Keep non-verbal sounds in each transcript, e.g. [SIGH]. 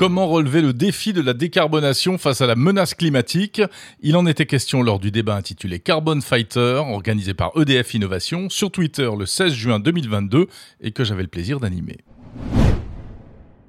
Comment relever le défi de la décarbonation face à la menace climatique? Il en était question lors du débat intitulé Carbon Fighter, organisé par EDF Innovation sur Twitter le 16 juin 2022 et que j'avais le plaisir d'animer.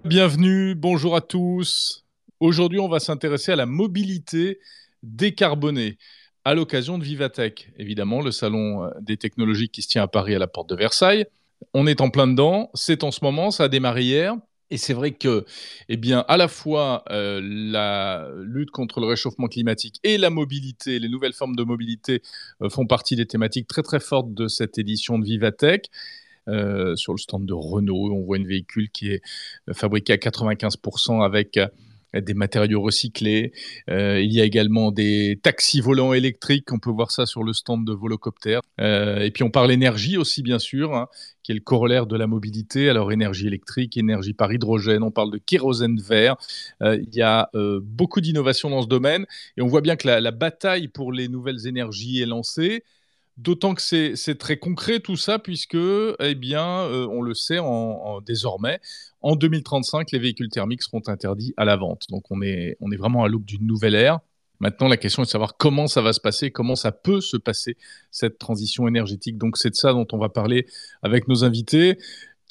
Bienvenue, bonjour à tous. Aujourd'hui, on va s'intéresser à la mobilité décarbonée à l'occasion de Vivatech, évidemment, le salon euh, des technologies qui se tient à Paris à la porte de Versailles. On est en plein dedans, c'est en ce moment, ça a démarré hier. Et c'est vrai que, eh bien, à la fois euh, la lutte contre le réchauffement climatique et la mobilité, les nouvelles formes de mobilité euh, font partie des thématiques très très fortes de cette édition de Vivatech. Euh, sur le stand de Renault, on voit un véhicule qui est fabriqué à 95% avec des matériaux recyclés. Euh, il y a également des taxis volants électriques. On peut voir ça sur le stand de Volocopter. Euh, et puis on parle énergie aussi, bien sûr, hein, qui est le corollaire de la mobilité. Alors énergie électrique, énergie par hydrogène. On parle de kérosène vert. Euh, il y a beaucoup d'innovations dans ce domaine. Et on voit bien que la, la bataille pour les nouvelles énergies est lancée. D'autant que c'est très concret tout ça, puisque, eh bien, euh, on le sait désormais, en 2035, les véhicules thermiques seront interdits à la vente. Donc on est, on est vraiment à l'aube d'une nouvelle ère. Maintenant, la question est de savoir comment ça va se passer, comment ça peut se passer, cette transition énergétique. Donc c'est de ça dont on va parler avec nos invités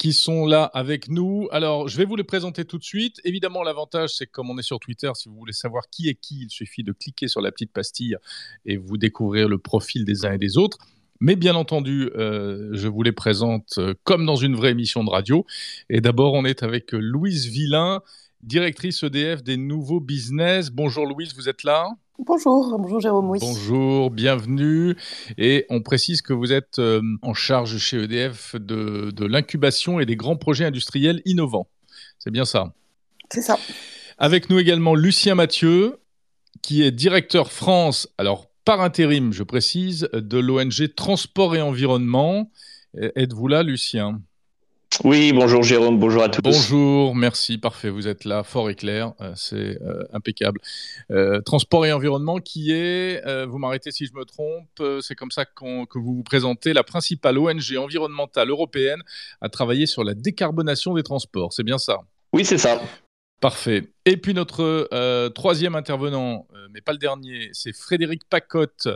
qui sont là avec nous. Alors, je vais vous les présenter tout de suite. Évidemment, l'avantage, c'est que comme on est sur Twitter, si vous voulez savoir qui est qui, il suffit de cliquer sur la petite pastille et vous découvrir le profil des uns et des autres. Mais bien entendu, euh, je vous les présente euh, comme dans une vraie émission de radio. Et d'abord, on est avec Louise Villain, directrice EDF des nouveaux business. Bonjour Louise, vous êtes là? Bonjour, bonjour Jérôme. Bonjour, bienvenue. Et on précise que vous êtes euh, en charge chez EDF de, l'incubation et des grands projets industriels innovants. C'est bien ça C'est ça. Avec nous également Lucien Mathieu, qui est directeur France, alors par intérim, je précise, de l'ONG Transport et Environnement. Êtes-vous là, Lucien? Oui, bonjour Jérôme, bonjour à tous. Bonjour, merci, parfait, vous êtes là, fort et clair, euh, c'est euh, impeccable. Euh, transport et environnement qui est, vous m'arrêtez si je me trompe, c'est comme ça que vous vous présentez, la principale ONG environnementale européenne à travailler sur la décarbonation des transports, c'est bien ça? Oui, c'est ça. Parfait. Et puis notre troisième intervenant, mais pas le dernier, c'est Frédéric Pacotte.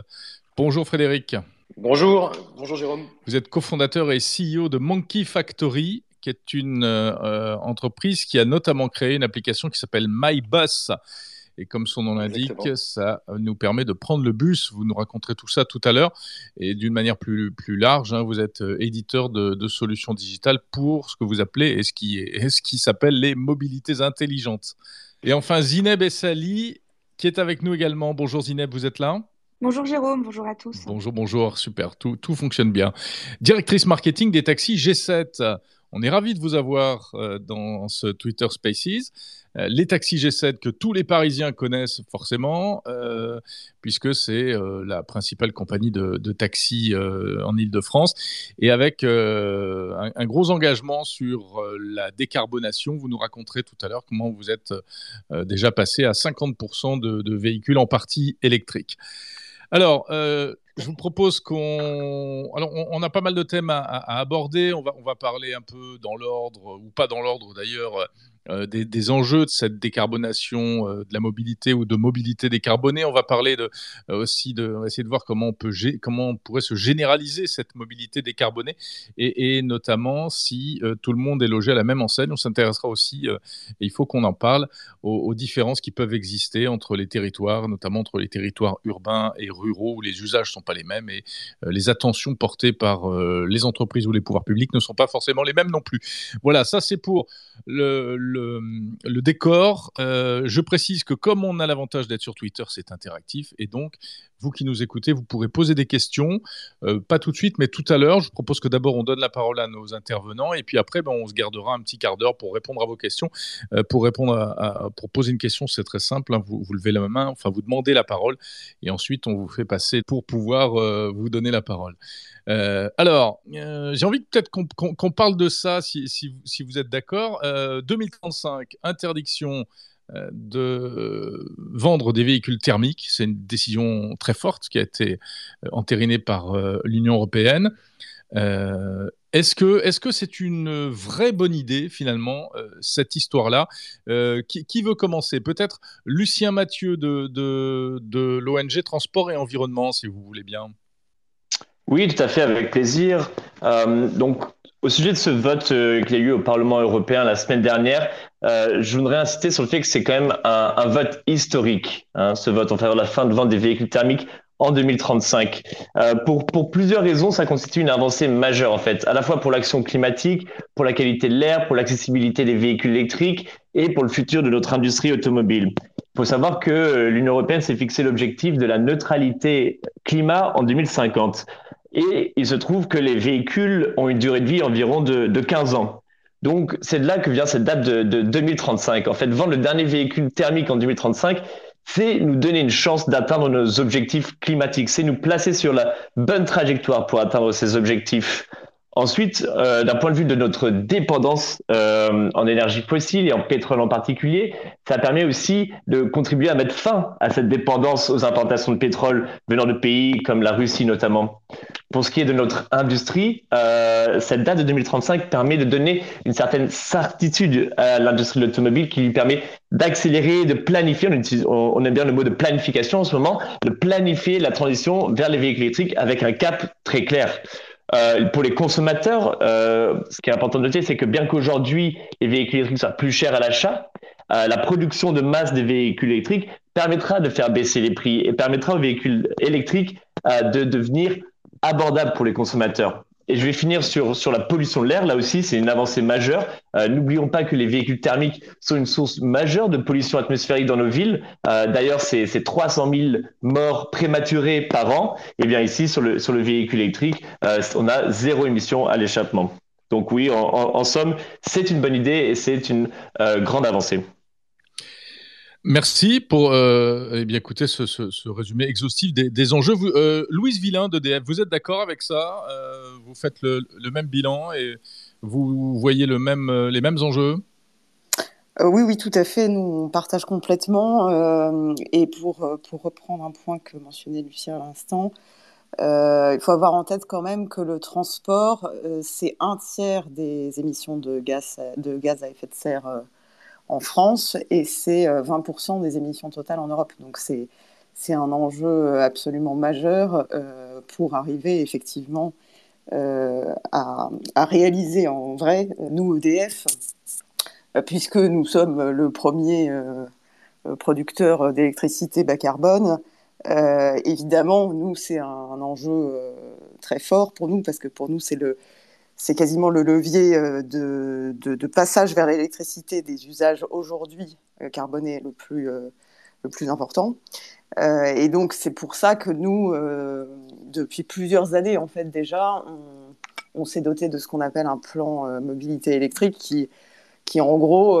Bonjour Frédéric. Bonjour, bonjour Jérôme. Vous êtes cofondateur et CEO de Monkey Factory, qui est une euh, entreprise qui a notamment créé une application qui s'appelle MyBus. Et comme son nom l'indique, ça nous permet de prendre le bus. Vous nous raconterez tout ça tout à l'heure. Et d'une manière plus, plus large, hein, vous êtes euh, éditeur de, solutions digitales pour ce que vous appelez et ce qui, est, ce qui s'appelle les mobilités intelligentes. Et enfin, Zineb Essali, qui est avec nous également. Bonjour Zineb, vous êtes là? Bonjour Jérôme, bonjour à tous. Bonjour, bonjour, super, tout, tout fonctionne bien. Directrice marketing des taxis G7. On est ravi de vous avoir euh, dans ce Twitter Spaces. Euh, les taxis G7 que tous les Parisiens connaissent forcément, euh, puisque c'est la principale compagnie de, taxis en Ile-de-France, et avec un, gros engagement sur la décarbonation. Vous nous raconterez tout à l'heure comment vous êtes déjà passé à 50% de, de véhicules en partie électriques. Alors, euh, je vous propose qu'on. Alors, on, a pas mal de thèmes à, aborder. On va, on va parler un peu dans l'ordre, ou pas dans l'ordre d'ailleurs, euh, des, enjeux de cette décarbonation euh, de la mobilité ou de mobilité décarbonée. On va parler de, aussi de. essayer de voir comment on, peut, comment on pourrait se généraliser cette mobilité décarbonée et, notamment si tout le monde est logé à la même enseigne. On s'intéressera aussi, et il faut qu'on en parle, aux, différences qui peuvent exister entre les territoires, notamment entre les territoires urbains et ruraux où les usages sont pas les mêmes et euh, les attentions portées par euh, les entreprises ou les pouvoirs publics ne sont pas forcément les mêmes non plus. Voilà, ça c'est pour le, décor. Euh, je précise que comme on a l'avantage d'être sur Twitter, c'est interactif et donc vous qui nous écoutez, vous pourrez poser des questions, pas tout de suite, mais tout à l'heure. Je propose que d'abord on donne la parole à nos intervenants et puis après ben, on se gardera un petit quart d'heure pour répondre à vos questions. pour répondre pour poser une question, c'est très simple. Hein. vous, vous levez la main, enfin vous demandez la parole et ensuite on vous fait passer pour pouvoir euh, vous donner la parole. Euh, alors, euh, j'ai envie peut-être qu'on parle de ça, si, vous êtes d'accord. 2035, interdiction de vendre des véhicules thermiques. C'est une décision très forte qui a été entérinée par l'Union européenne. Est-ce que c'est une vraie bonne idée finalement cette histoire-là? Qui, veut commencer? Peut-être Lucien Mathieu de, de, de l'ONG Transport et Environnement, si vous voulez bien. Oui, tout à fait, avec plaisir. donc, au sujet de ce vote euh, qu'il y a eu au Parlement européen la semaine dernière, euh, je voudrais insister sur le fait que c'est quand même un, vote historique, hein, ce vote en faveur de la fin de vente des véhicules thermiques en 2035. Euh, pour, pour plusieurs raisons, ça constitue une avancée majeure en fait, à la fois pour l'action climatique, pour la qualité de l'air, pour l'accessibilité des véhicules électriques et pour le futur de notre industrie automobile. Il faut savoir que l'Union européenne s'est fixé l'objectif de la neutralité climat en 2050. Et il se trouve que les véhicules ont une durée de vie environ de, de 15 ans. Donc, c'est de là que vient cette date de, de 2035. En fait, vendre le dernier véhicule thermique en 2035, c'est nous donner une chance d'atteindre nos objectifs climatiques, c'est nous placer sur la bonne trajectoire pour atteindre ces objectifs. Ensuite, euh, d'un point de vue de notre dépendance euh, en énergie fossile et en pétrole en particulier, ça permet aussi de contribuer à mettre fin à cette dépendance aux importations de pétrole venant de pays comme la Russie notamment. Pour ce qui est de notre industrie, euh, cette date de 2035 permet de donner une certaine certitude à l'industrie de l'automobile qui lui permet d'accélérer, de planifier, on, on aime bien le mot de planification en ce moment, de planifier la transition vers les véhicules électriques avec un cap très clair. Euh, pour les consommateurs, euh, ce qui est important de noter, c'est que bien qu'aujourd'hui les véhicules électriques soient plus chers à l'achat, euh, la production de masse des véhicules électriques permettra de faire baisser les prix et permettra aux véhicules électriques de devenir abordables pour les consommateurs. Et je vais finir sur, la pollution de l'air. Là aussi, c'est une avancée majeure. Euh, N'oublions pas que les véhicules thermiques sont une source majeure de pollution atmosphérique dans nos villes. Euh, D'ailleurs, c'est 300 000 morts prématurées par an. Et bien ici, sur le, véhicule électrique, euh, on a zéro émission à l'échappement. Donc oui, en, somme, c'est une bonne idée et c'est une grande avancée. Merci pour euh, eh bien, écouter ce, résumé exhaustif des, enjeux. Vous, euh, Louise Villain d'EDF, vous êtes d'accord avec ça? Euh, Vous faites le, même bilan et vous voyez euh, les mêmes enjeux? Euh, oui, oui, tout à fait. Nous, on partage complètement. Et pour, pour reprendre un point que mentionnait Lucien à l'instant, il faut avoir en tête quand même que le transport, c'est un tiers des émissions de gaz, de gaz à effet de serre en France et c'est 20% euh, des émissions totales en Europe. Donc c'est c'est un enjeu absolument majeur euh, pour arriver effectivement euh, à, à, réaliser en vrai, nous EDF, puisque nous sommes le premier producteur d'électricité bas carbone, évidemment, nous, c'est un, un, enjeu très fort pour nous, parce que pour nous, c'est le, c'est quasiment le levier euh, de, passage vers l'électricité des usages aujourd'hui euh, carbonés le plus, euh, important. Et donc c'est pour ça que nous, depuis plusieurs années en fait déjà, on, s'est doté de ce qu'on appelle un plan mobilité électrique qui, qui en gros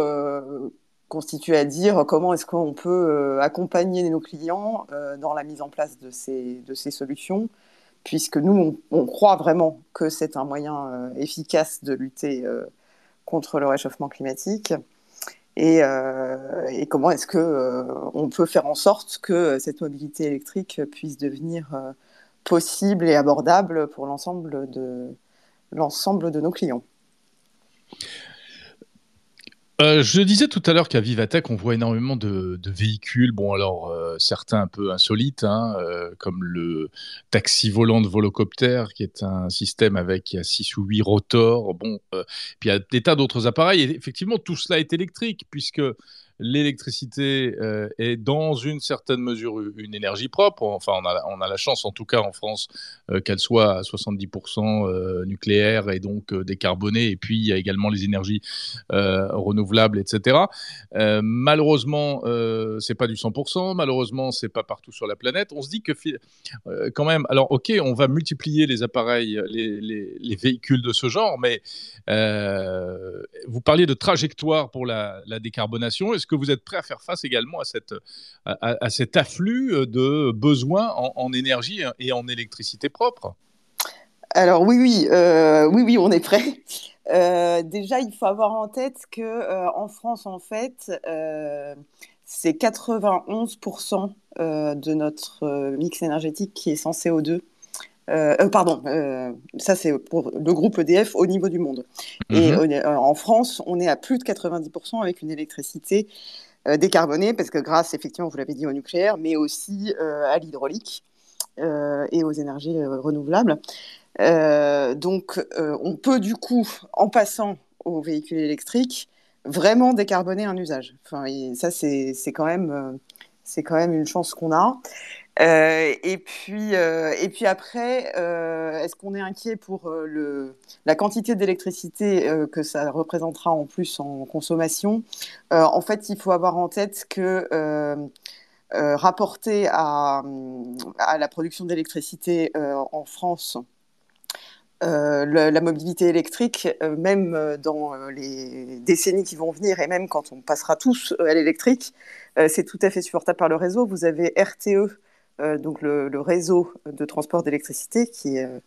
constitue à dire comment est-ce qu'on peut accompagner nos clients dans la mise en place de ces solutions puisque nous, on, croit vraiment que c'est un moyen euh, efficace de lutter euh, contre le réchauffement climatique. Et, euh, et comment est-ce que euh, on peut faire en sorte que cette mobilité électrique puisse devenir possible et abordable pour l'ensemble de nos clients? Euh, je disais tout à l'heure qu'à Vivatech, on voit énormément de, véhicules. Bon, alors euh, certains un peu insolites, hein, euh, comme le taxi volant de volocoptère, qui est un système avec 6 ou 8 rotors. Bon, puis il y a des tas d'autres appareils. Et effectivement, tout cela est électrique, puisque l'électricité euh, est dans une certaine mesure une énergie propre. Enfin, on a, la chance, en tout cas en France, euh, qu'elle soit à 70% euh, nucléaire et donc décarbonée. Et puis, il y a également les énergies renouvelables, etc. Malheureusement, c'est pas du 100%. Malheureusement, c'est pas partout sur la planète. On se dit que quand même, alors ok, on va multiplier les appareils, les, les, les véhicules de ce genre, mais vous parliez de trajectoire pour la, la décarbonation. Est-ce est-ce que vous êtes prêt à faire face également à, cette, à, cet afflux de besoins en, énergie et en électricité propre? Alors oui, oui, euh, oui, oui, on est prêt. Euh, déjà, il faut avoir en tête que euh, en France, en fait, euh, c'est 91% euh, de notre mix énergétique qui est sans CO2. Pardon, ça c'est pour le groupe EDF au niveau du monde. Et mhm. en France, on est à plus de 90% avec une électricité décarbonée, parce que grâce, effectivement, vous l'avez dit, au nucléaire, mais aussi à l'hydraulique et aux énergies renouvelables. donc, on peut du coup, en passant aux véhicules électriques, vraiment décarboner un usage. Enfin, ça, c'est quand même c'est quand même une chance qu'on a. Euh, et, puis, euh, et puis après, euh, est-ce qu'on est inquiet pour le, la quantité d'électricité que ça représentera en plus en consommation? En fait, il faut avoir en tête que rapporté à, à, la production d'électricité en France, la mobilité électrique, même dans les décennies qui vont venir et même quand on passera tous à l'électrique, c'est tout à fait supportable par le réseau. Vous avez RTE, donc le, réseau de transport d'électricité, qui est euh,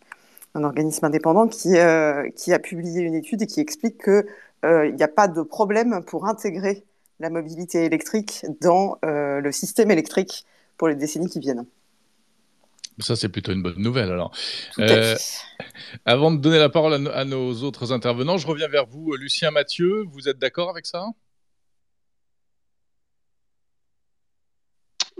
un organisme indépendant qui, qui a publié une étude et qui explique qu'il n'y a pas de problème pour intégrer la mobilité électrique dans le système électrique pour les décennies qui viennent. Ça, c'est plutôt une bonne nouvelle. Alors, avant de donner la parole à, nos autres intervenants, je reviens vers vous, Lucien Mathieu. Vous êtes d'accord avec ça?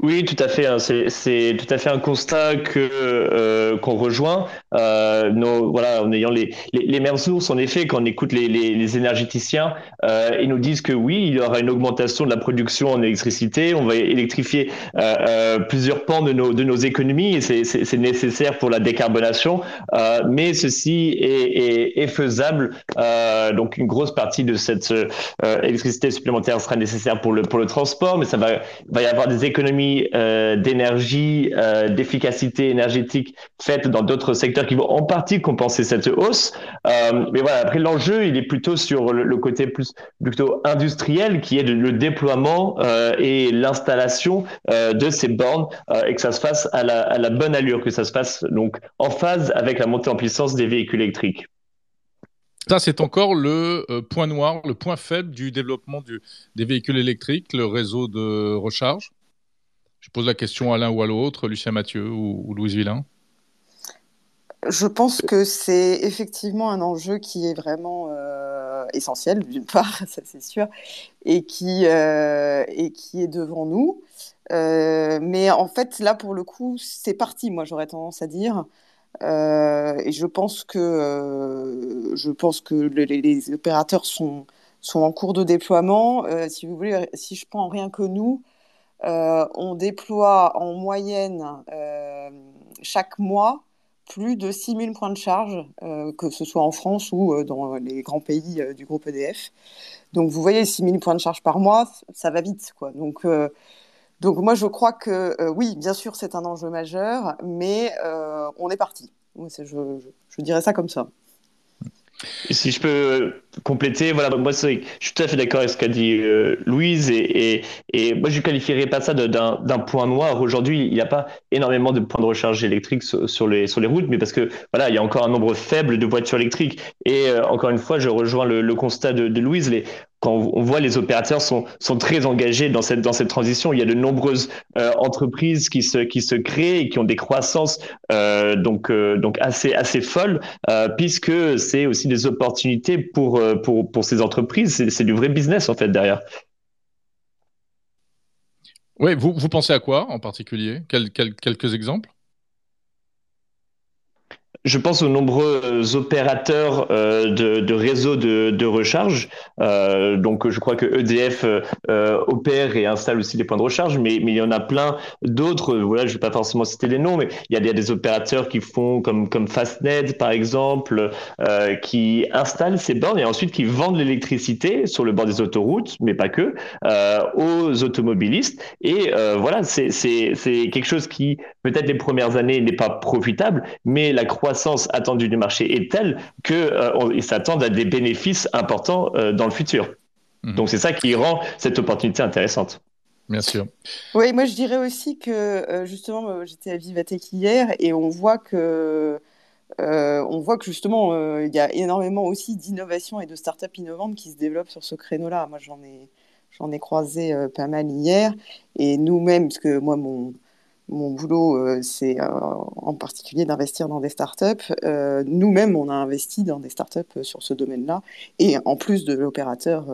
Oui, tout à fait. Hein. C'est tout à fait un constat que euh, qu'on rejoint. Euh, en ayant les, les, les, mêmes sources, en effet, quand on écoute les, énergéticiens, euh, ils nous disent que oui, il y aura une augmentation de la production en électricité. On va électrifier plusieurs pans de nos de nos économies et c'est nécessaire pour la décarbonation. Mais ceci est, est, est faisable. donc une grosse partie de cette électricité supplémentaire sera nécessaire pour le pour le transport, mais ça va va y avoir des économies euh, d'énergie, euh, d'efficacité énergétique faites dans d'autres secteurs qui vont en partie compenser cette hausse. Euh, mais voilà, après l'enjeu, il est plutôt sur le, côté plus plutôt industriel, qui est le déploiement et l'installation de ces bornes et que ça se fasse à la, bonne allure, que ça se fasse donc en phase avec la montée en puissance des véhicules électriques. Ça, c'est encore le point noir, le point faible du développement des véhicules électriques, le réseau de recharge je pose la question à l'un ou à l'autre, Lucien Mathieu ou, Louise Villain. Je pense que c'est effectivement un enjeu qui est vraiment euh, essentiel, d'une [LAUGHS] part, ça c'est sûr, et qui, euh, est devant nous. Euh, mais en fait, là, pour le coup, c'est parti, moi, j'aurais tendance à dire. et je pense que, les, opérateurs sont, sont en cours de déploiement. si vous voulez, si je prends rien que nous, on déploie en moyenne euh, chaque mois plus de 6000 points de charge, euh, que ce soit en France ou dans les grands pays du groupe EDF. Donc vous voyez, 6000 points de charge par mois, ça va vite. Quoi. Donc, donc moi, je crois que oui, bien sûr, c'est un enjeu majeur, mais on est parti. je dirais ça comme ça. Si je peux euh, compléter, voilà, moi je suis tout à fait d'accord avec ce qu'a dit euh, Louise et, et, moi je ne qualifierais pas ça d'un point noir. Aujourd'hui, il n'y a pas énormément de points de recharge électrique sur, les, sur les routes, mais parce que voilà, il y a encore un nombre faible de voitures électriques. Et euh, encore une fois, je rejoins le, constat de, Louise, quand on voit les opérateurs sont, sont très engagés dans cette, dans cette transition. Il y a de nombreuses euh, entreprises qui se, qui se créent et qui ont des croissances euh, donc, euh, donc assez, assez folles, puisque c'est aussi des opportunités pour, pour, pour ces entreprises. C'est du vrai business en fait derrière. Oui, vous, vous pensez à quoi en particulier? Quel, Quelques exemples? Je pense aux nombreux opérateurs euh, de, de, réseaux de, de recharge. Euh, donc, je crois que EDF euh, opère et installe aussi des points de recharge, mais, mais il y en a plein d'autres. Voilà, je vais pas forcément citer les noms, mais il y a des, opérateurs qui font comme comme Fastnet, par exemple, euh, qui installent ces bornes et ensuite qui vendent l'électricité sur le bord des autoroutes, mais pas que, euh, aux automobilistes. Et voilà, c'est quelque chose qui peut-être les premières années n'est pas profitable, mais la croissance croissance attendue du marché est telle qu'ils euh, s'attendent à des bénéfices importants euh, dans le futur. Mhm. Donc c'est ça qui rend cette opportunité intéressante. Bien sûr. Oui, moi je dirais aussi que euh, justement, j'étais à Vivatech hier et on voit que on voit que justement, il y a énormément aussi d'innovations et de startups innovantes qui se développent sur ce créneau-là. Moi, j'en ai, j'en ai croisé pas mal hier. Et nous-mêmes, parce que moi, mon, mon boulot, c'est en particulier d'investir dans des startups. Nous-mêmes, on a investi dans des startups sur ce domaine-là, et en plus de l'opérateur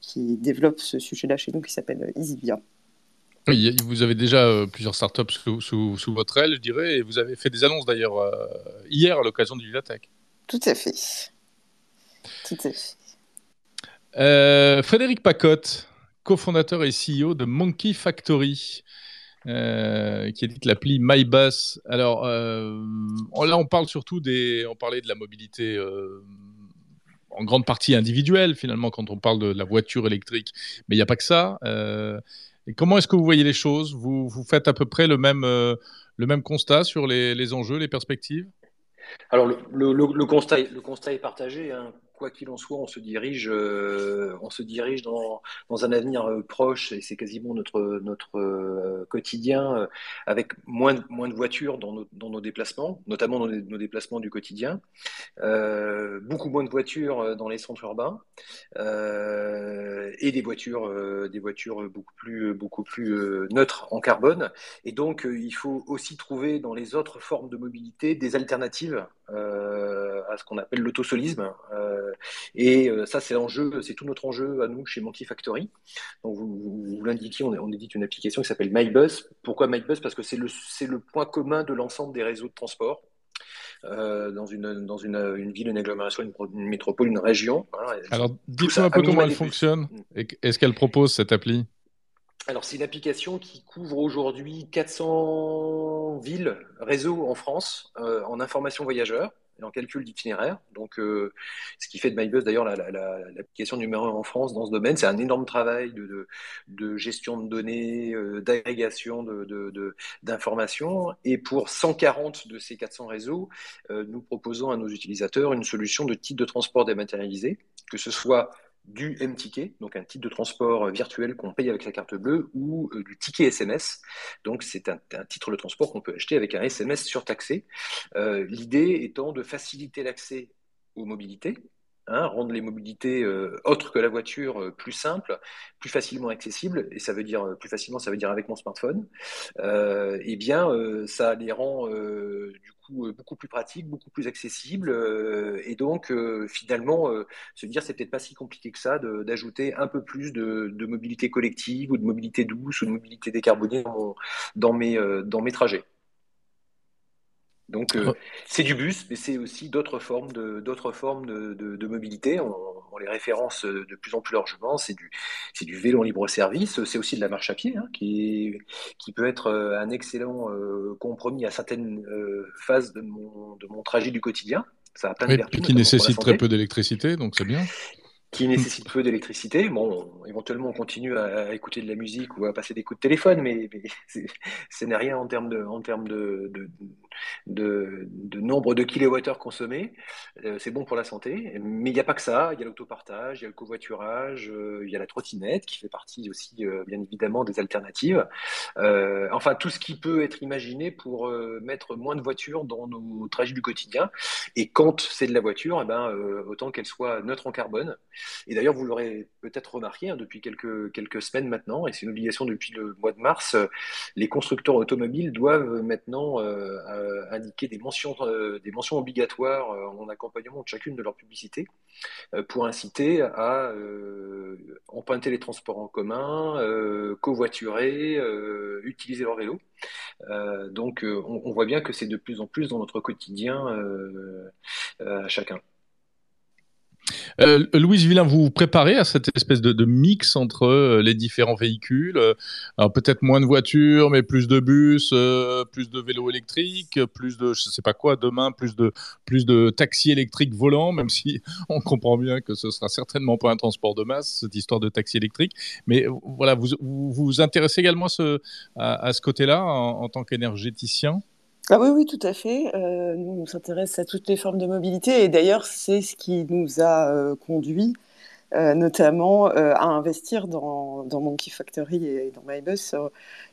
qui développe ce sujet-là chez nous, qui s'appelle EasyVia. Oui, vous avez déjà plusieurs startups sous, sous, votre aile, je dirais, et vous avez fait des annonces d'ailleurs hier à l'occasion du Vivatech. Tout à fait. Tout à fait. Frédéric Pacotte, cofondateur et CEO de Monkey Factory. Euh, qui édite l'appli MyBus. Alors euh, là, on parle surtout des, on parlait de la mobilité euh, en grande partie individuelle finalement quand on parle de la voiture électrique, mais il n'y a pas que ça. comment est-ce que vous voyez les choses? Vous, vous, faites à peu près le même, le même constat sur les, les enjeux, les perspectives? Alors le, le, le, constat, le constat est partagé. Hein quoi qu'il en soit, on se dirige, euh, on se dirige dans, dans un avenir euh, proche, et c'est quasiment notre, notre euh, quotidien, avec moins, moins de voitures dans nos, dans nos déplacements, notamment dans nos, déplacements du quotidien, beaucoup moins de voitures dans les centres urbains, et des voitures, des voitures beaucoup plus, beaucoup plus neutres en carbone. Et donc, il faut aussi trouver dans les autres formes de mobilité des alternatives à ce qu'on appelle l'autosolisme. Euh, et euh, ça, c'est l'enjeu, c'est tout notre enjeu à nous chez Monkey Factory. Donc, vous, vous, l'indiquez, on, on, édite une application qui s'appelle MyBus. Pourquoi MyBus? Parce que c'est le, le point commun de l'ensemble des réseaux de transport. Euh, dans, une, dans une, une, ville, une agglomération, une, métropole, une région. Alors, dites-moi un peu comment elle fonctionne. Est-ce qu'elle propose cette appli? Alors, c'est une application qui couvre aujourd'hui 400 villes, réseaux en France, euh, en information voyageurs et en calcul d'itinéraire. Donc, euh, ce qui fait de MyBus d'ailleurs l'application numéro un en France dans ce domaine. C'est un énorme travail de, gestion de données, euh, d'agrégation d'informations. De, et pour 140 de ces 400 réseaux, euh, nous proposons à nos utilisateurs une solution de titre de transport dématérialisé, que ce soit du M-Ticket, donc un titre de transport virtuel qu'on paye avec sa carte bleue, ou euh, du ticket SMS. Donc c'est un, titre de transport qu'on peut acheter avec un SMS surtaxé. Euh, L'idée étant de faciliter l'accès aux mobilités, Hein, rendre les mobilités euh, autres que la voiture euh, plus simples, plus facilement accessibles, et ça veut dire euh, plus facilement, ça veut dire avec mon smartphone, eh bien, ça les rend du coup beaucoup plus pratiques, beaucoup plus accessibles, et donc finalement se dire c'est peut-être pas si compliqué que ça d'ajouter un peu plus de, mobilité collective ou de mobilité douce ou de mobilité décarbonée dans mes, dans mes trajets. Donc, euh, c'est du bus, mais c'est aussi d'autres formes de, d'autres formes de, de, mobilité. On, on, les référence euh, de plus en plus largement. C'est du, c'est du vélo en libre service. C'est aussi de la marche à pied, hein, qui, qui peut être euh, un excellent compromis à certaines phases de mon, de mon trajet du quotidien. Ça a plein de vertus, qui nécessite très peu d'électricité, donc c'est bien qui nécessite peu d'électricité. Bon, éventuellement, on continue à, écouter de la musique ou à passer des coups de téléphone, mais, [LAUGHS] ce n'est rien en termes de, en termes de, de, de, nombre de kilowattheures consommés. Euh, c'est bon pour la santé, mais il n'y a pas que ça. Il y a l'autopartage, il y a le covoiturage, euh, il y a la trottinette qui fait partie aussi, euh, bien évidemment, des alternatives. enfin, tout ce qui peut être imaginé pour mettre moins de voitures dans nos trajets du quotidien. Et quand c'est de la voiture, eh ben, autant qu'elle soit neutre en carbone. Et d'ailleurs, vous l'aurez peut-être remarqué hein, depuis quelques, quelques semaines maintenant, et c'est une obligation depuis le mois de mars, les constructeurs automobiles doivent maintenant indiquer des mentions, euh, des mentions obligatoires euh, en accompagnement de chacune de leurs publicités pour inciter à emprunter les transports en commun, covoiturer, utiliser leur vélo. donc on, voit bien que c'est de plus en plus dans notre quotidien à chacun. Euh, Louise Villain, vous vous préparez à cette espèce de, mix entre euh, les différents véhicules euh, peut-être moins de voitures, mais plus de bus, plus de vélos électriques, plus de je sais pas quoi demain, plus de plus de taxis électriques volants, même si [LAUGHS] on comprend bien que ce sera certainement pas un transport de masse cette histoire de taxi électrique. Mais voilà, vous vous, intéressez également à, ce côté-là en tant qu'énergéticien? Ah oui, oui, tout à fait. Euh, nous, on s'intéresse à toutes les formes de mobilité et d'ailleurs, c'est ce qui nous a euh, conduit euh, notamment à investir dans, dans, Monkey Factory et dans MyBus.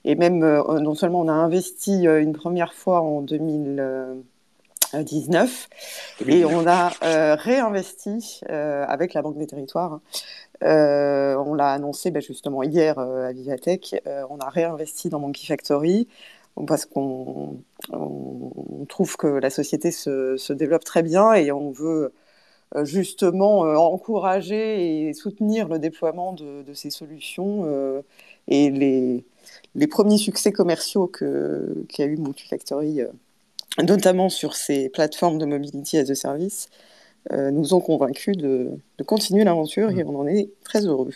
et même, non seulement on a investi une première fois en 2019 et on a réinvesti avec la Banque des Territoires. on l'a annoncé ben, justement hier à Vivatech. on a réinvesti dans Monkey Factory parce qu'on trouve que la société se, développe très bien et on veut justement encourager et soutenir le déploiement de, ces solutions et les, premiers succès commerciaux qu'a eu Multifactory, notamment sur ces plateformes de mobility as a service, euh, nous ont convaincus de, continuer l'aventure et mm. on en est très heureux.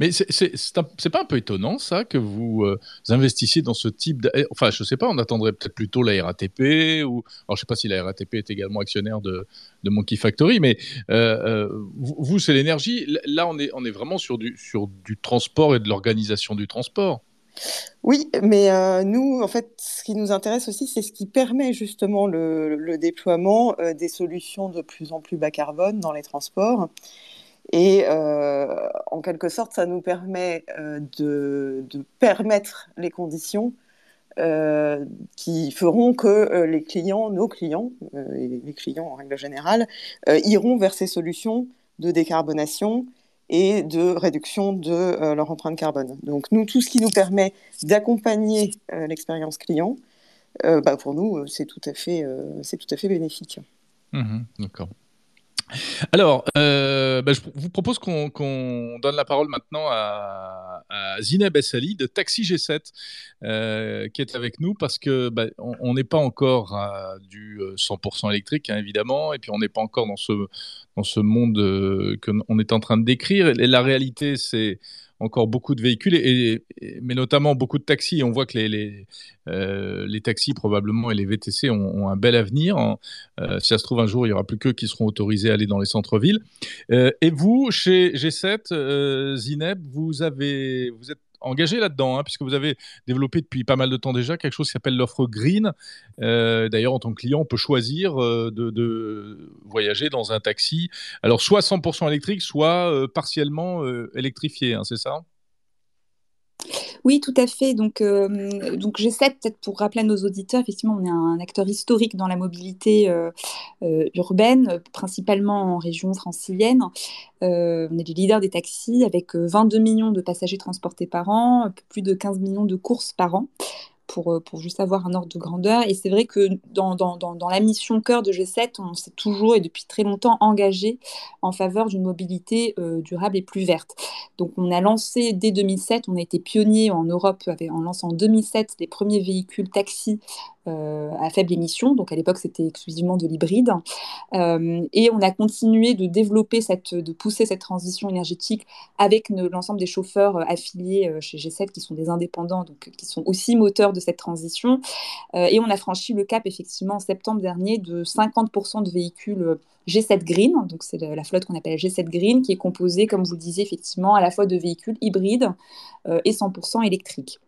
Mais c'est pas un peu étonnant ça que vous, euh, investissiez dans ce type de... Eh, enfin, je sais pas, on attendrait peut-être plutôt la RATP ou... Alors, je sais pas si la RATP est également actionnaire de, de Monkey Factory, mais euh, vous, c'est l'énergie. Là, on est, on est vraiment sur du, sur du transport et de l'organisation du transport. Oui, mais euh, nous, en fait, ce qui nous intéresse aussi, c'est ce qui permet justement le, déploiement euh, des solutions de plus en plus bas carbone dans les transports. Et euh, en quelque sorte, ça nous permet de, permettre les conditions qui feront que les clients, nos clients, les clients en règle générale, iront vers ces solutions de décarbonation et de réduction de euh, leur empreinte carbone. Donc nous, tout ce qui nous permet d'accompagner euh, l'expérience client, euh, bah, pour nous, c'est tout, à fait, tout à fait bénéfique. Mmh d'accord. Alors, bah, je vous propose qu'on donne la parole maintenant à, Zineb Essali de Taxi G7 euh, qui est avec nous parce que bah, on n'est pas encore à du 100% euh, électrique hein, évidemment et puis on n'est pas encore dans ce dans ce monde qu'on est en train de décrire la réalité c'est encore beaucoup de véhicules, et, mais notamment beaucoup de taxis. On voit que les, euh, taxis probablement et les VTC ont, un bel avenir. Hein. Euh, si ça se trouve un jour, il y aura plus qu'eux qui seront autorisés à aller dans les centres-villes. Euh, et vous, chez G7, Zineb, vous, avez, vous êtes engagé là-dedans, hein, puisque vous avez développé depuis pas mal de temps déjà quelque chose qui s'appelle l'offre green. Euh, d'ailleurs, en tant que client, on peut choisir euh, de, voyager dans un taxi, alors soit 100% électrique, soit euh, partiellement électrifié, hein, c'est ça? Oui, tout à fait. Donc, euh, donc j'essaie peut-être pour rappeler à nos auditeurs, effectivement, on est un acteur historique dans la mobilité euh, euh, urbaine, principalement en région francilienne. on est du leader des taxis avec 22 millions de passagers transportés par an, plus de 15 millions de courses par an pour, euh, pour juste avoir un ordre de grandeur. Et c'est vrai que dans, dans, dans, la mission cœur de G7, on s'est toujours et depuis très longtemps engagé en faveur d'une mobilité euh, durable et plus verte. Donc on a lancé dès 2007, on a été pionnier en Europe en lançant en 2007 les premiers véhicules taxis euh, à faible émission. Donc à l'époque, c'était exclusivement de l'hybride. Euh, et on a continué de développer, cette, de pousser cette transition énergétique avec l'ensemble des chauffeurs euh, affiliés chez G7 qui sont des indépendants, donc qui sont aussi moteurs de cette transition. et on a franchi le cap effectivement en septembre dernier de 50% de véhicules G7 Green, donc c'est la flotte qu'on appelle G7 Green, qui est composée, comme vous le disiez, effectivement, à la fois de véhicules hybrides et 100% électriques.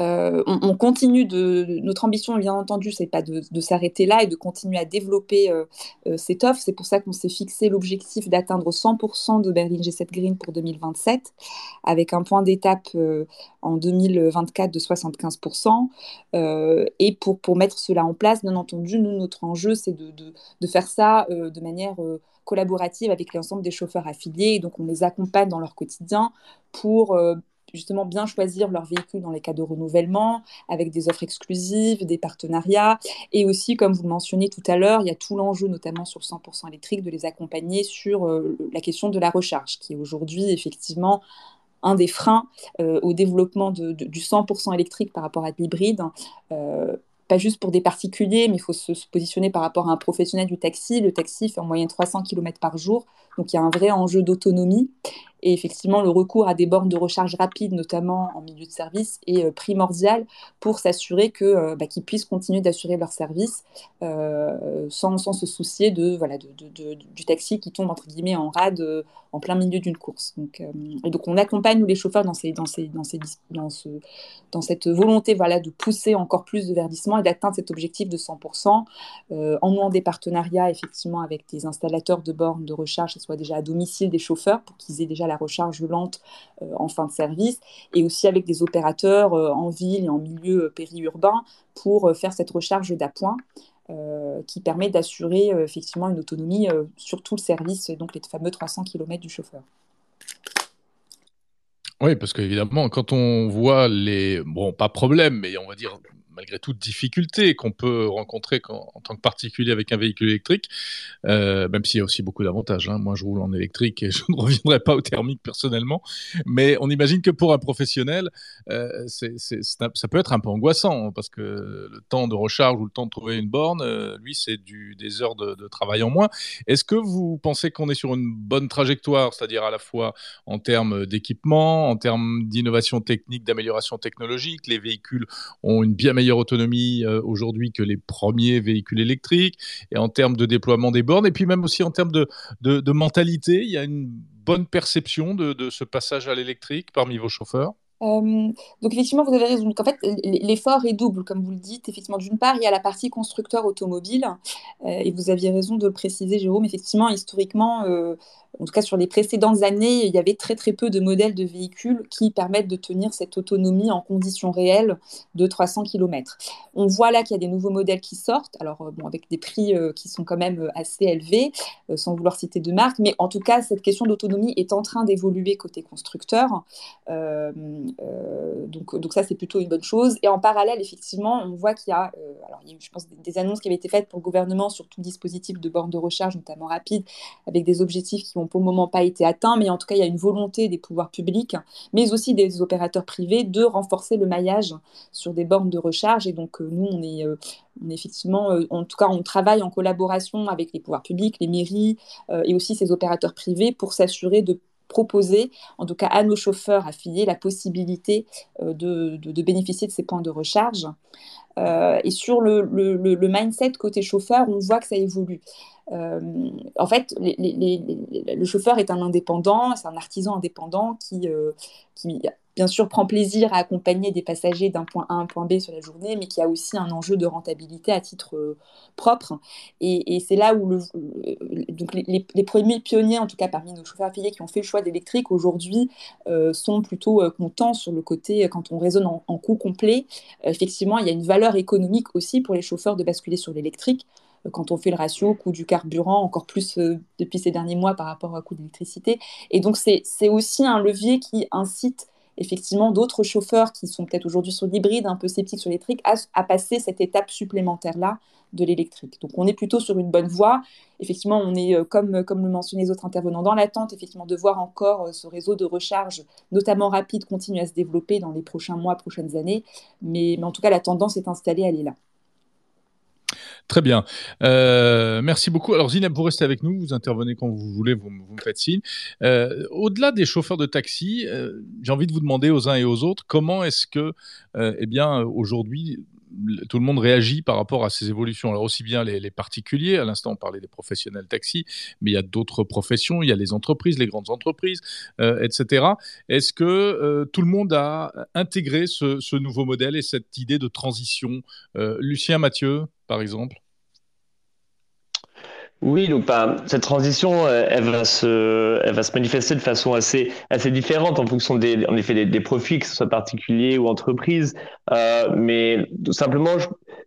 Euh, on, continue de notre ambition, bien entendu, c'est pas de, s'arrêter là et de continuer à développer euh, euh, cette offre. C'est pour ça qu'on s'est fixé l'objectif d'atteindre 100% de Berlin G7 Green pour 2027, avec un point d'étape en 2024 de 75%. et pour, mettre cela en place, bien entendu, notre enjeu, c'est de, faire ça de manière collaborative avec l'ensemble des chauffeurs affiliés. donc, on les accompagne dans leur quotidien pour justement bien choisir leur véhicule dans les cas de renouvellement, avec des offres exclusives, des partenariats. Et aussi, comme vous le mentionnez tout à l'heure, il y a tout l'enjeu, notamment sur 100% électrique, de les accompagner sur euh, la question de la recharge, qui est aujourd'hui effectivement un des freins euh, au développement du 100% électrique par rapport à l'hybride. Euh, pas juste pour des particuliers, mais il faut se, positionner par rapport à un professionnel du taxi. Le taxi fait en moyenne 300 km par jour, donc il y a un vrai enjeu d'autonomie. Et effectivement, le recours à des bornes de recharge rapide, notamment en milieu de service, est euh, primordial pour s'assurer que, euh, bah, qu'ils puissent continuer d'assurer leur service euh, sans, sans, se soucier de, voilà, de, du taxi qui tombe entre guillemets en rade en plein milieu d'une course. Donc, et donc on accompagne les chauffeurs dans, ces, dans, ces, dans, ces, dans, ce, dans cette volonté voilà, de pousser encore plus de verdissement et d'atteindre cet objectif de 100% en nouant des partenariats effectivement avec des installateurs de bornes de recharge, que ce soit déjà à domicile des chauffeurs pour qu'ils aient déjà la recharge lente euh, en fin de service, et aussi avec des opérateurs euh, en ville et en milieu euh, périurbain pour faire cette recharge d'appoint. qui permet d'assurer effectivement une autonomie sur tout le service, donc les fameux 300 km du chauffeur. Oui, parce qu'évidemment, quand on voit les, bon, pas problème, mais on va dire malgré tout difficultés qu'on peut rencontrer en tant que particulier avec un véhicule électrique, euh, même s'il y a aussi beaucoup d'avantages. Hein. Moi, je roule en électrique et [LAUGHS] je ne reviendrai pas au thermique personnellement, mais on imagine que pour un professionnel, euh, ça peut être un peu angoissant parce que le temps de recharge ou le temps de trouver une borne, euh, lui, c'est des heures de, de, travail en moins. Est-ce que vous pensez qu'on est sur une bonne trajectoire, c'est-à-dire à la fois en termes d'équipement, en termes d'innovation technique, d'amélioration technologique, les véhicules ont une bien meilleure meilleure autonomie euh, aujourd'hui que les premiers véhicules électriques, et en termes de déploiement des bornes, et puis même aussi en termes de, mentalité, il y a une bonne perception de, de ce passage à l'électrique parmi vos chauffeurs? Euh, donc effectivement, vous avez raison. En fait, l'effort est double, comme vous le dites. Effectivement, d'une part, il y a la partie constructeur automobile, euh, et vous aviez raison de le préciser, Jérôme. Effectivement, historiquement, en tout cas sur les précédentes années, il y avait très très peu de modèles de véhicules qui permettent de tenir cette autonomie en conditions réelles de 300 km. On voit là qu'il y a des nouveaux modèles qui sortent, alors euh, bon, avec des prix euh, qui sont quand même euh, assez élevés, sans vouloir citer de marque, mais en tout cas, cette question d'autonomie est en train d'évoluer côté constructeur. Donc, donc ça, c'est plutôt une bonne chose. Et en parallèle, effectivement, on voit qu'il y a, alors il y a eu, je pense, des, annonces qui avaient été faites pour le gouvernement sur tout dispositif de borne de recharge, notamment rapide, avec des objectifs qui ont pour le moment pas été atteints, mais en tout cas, il y a une volonté des pouvoirs publics, mais aussi des opérateurs privés, de renforcer le maillage sur des bornes de recharge. Et donc, euh, nous, on est, euh, effectivement, euh, en tout cas, on travaille en collaboration avec les pouvoirs publics, les mairies et aussi ces opérateurs privés pour s'assurer de proposer, en tout cas à nos chauffeurs affiliés, la possibilité de, de, bénéficier de ces points de recharge. et sur le, le, mindset côté chauffeur, on voit que ça évolue. Euh, en fait, le chauffeur est un indépendant, c'est un artisan indépendant qui, euh, qui, bien sûr, prend plaisir à accompagner des passagers d'un point A à un point B sur la journée, mais qui a aussi un enjeu de rentabilité à titre euh, propre. Et, c'est là où le, donc les, premiers pionniers, en tout cas parmi nos chauffeurs affiliés qui ont fait le choix d'électrique, aujourd'hui sont plutôt contents sur le côté, quand on raisonne en, coût complet, effectivement, il y a une valeur économique aussi pour les chauffeurs de basculer sur l'électrique quand on fait le ratio coût du carburant, encore plus euh, depuis ces derniers mois par rapport au coût d'électricité. Et donc, c'est aussi un levier qui incite effectivement d'autres chauffeurs qui sont peut-être aujourd'hui sur l'hybride, un peu sceptiques sur l'électrique, à, passer cette étape supplémentaire-là de l'électrique. Donc on est plutôt sur une bonne voie. Effectivement, on est, euh, comme, comme le mentionnaient les autres intervenants, dans l'attente effectivement de voir encore euh, ce réseau de recharge, notamment rapide, continuer à se développer dans les prochains mois, prochaines années. Mais, mais en tout cas, la tendance est installée, elle est là. Très bien. Euh, merci beaucoup. Alors Zineb, vous restez avec nous, vous intervenez quand vous voulez, vous, me faites signe. Euh, au-delà des chauffeurs de taxi, euh, j'ai envie de vous demander aux uns et aux autres comment est-ce que, eh bien, aujourd'hui, tout le monde réagit par rapport à ces évolutions? Alors aussi bien les, particuliers, à l'instant on parlait des professionnels taxi, mais il y a d'autres professions, il y a les entreprises, les grandes entreprises, etc. Est-ce que tout le monde a intégré ce, ce, nouveau modèle et cette idée de transition? Lucien Mathieu? Par exemple oui, donc cette transition, euh, elle va se, elle va se manifester de façon assez, assez différente en fonction des, en effet, des, profits, que ce soit particuliers ou entreprises. Euh, mais tout simplement,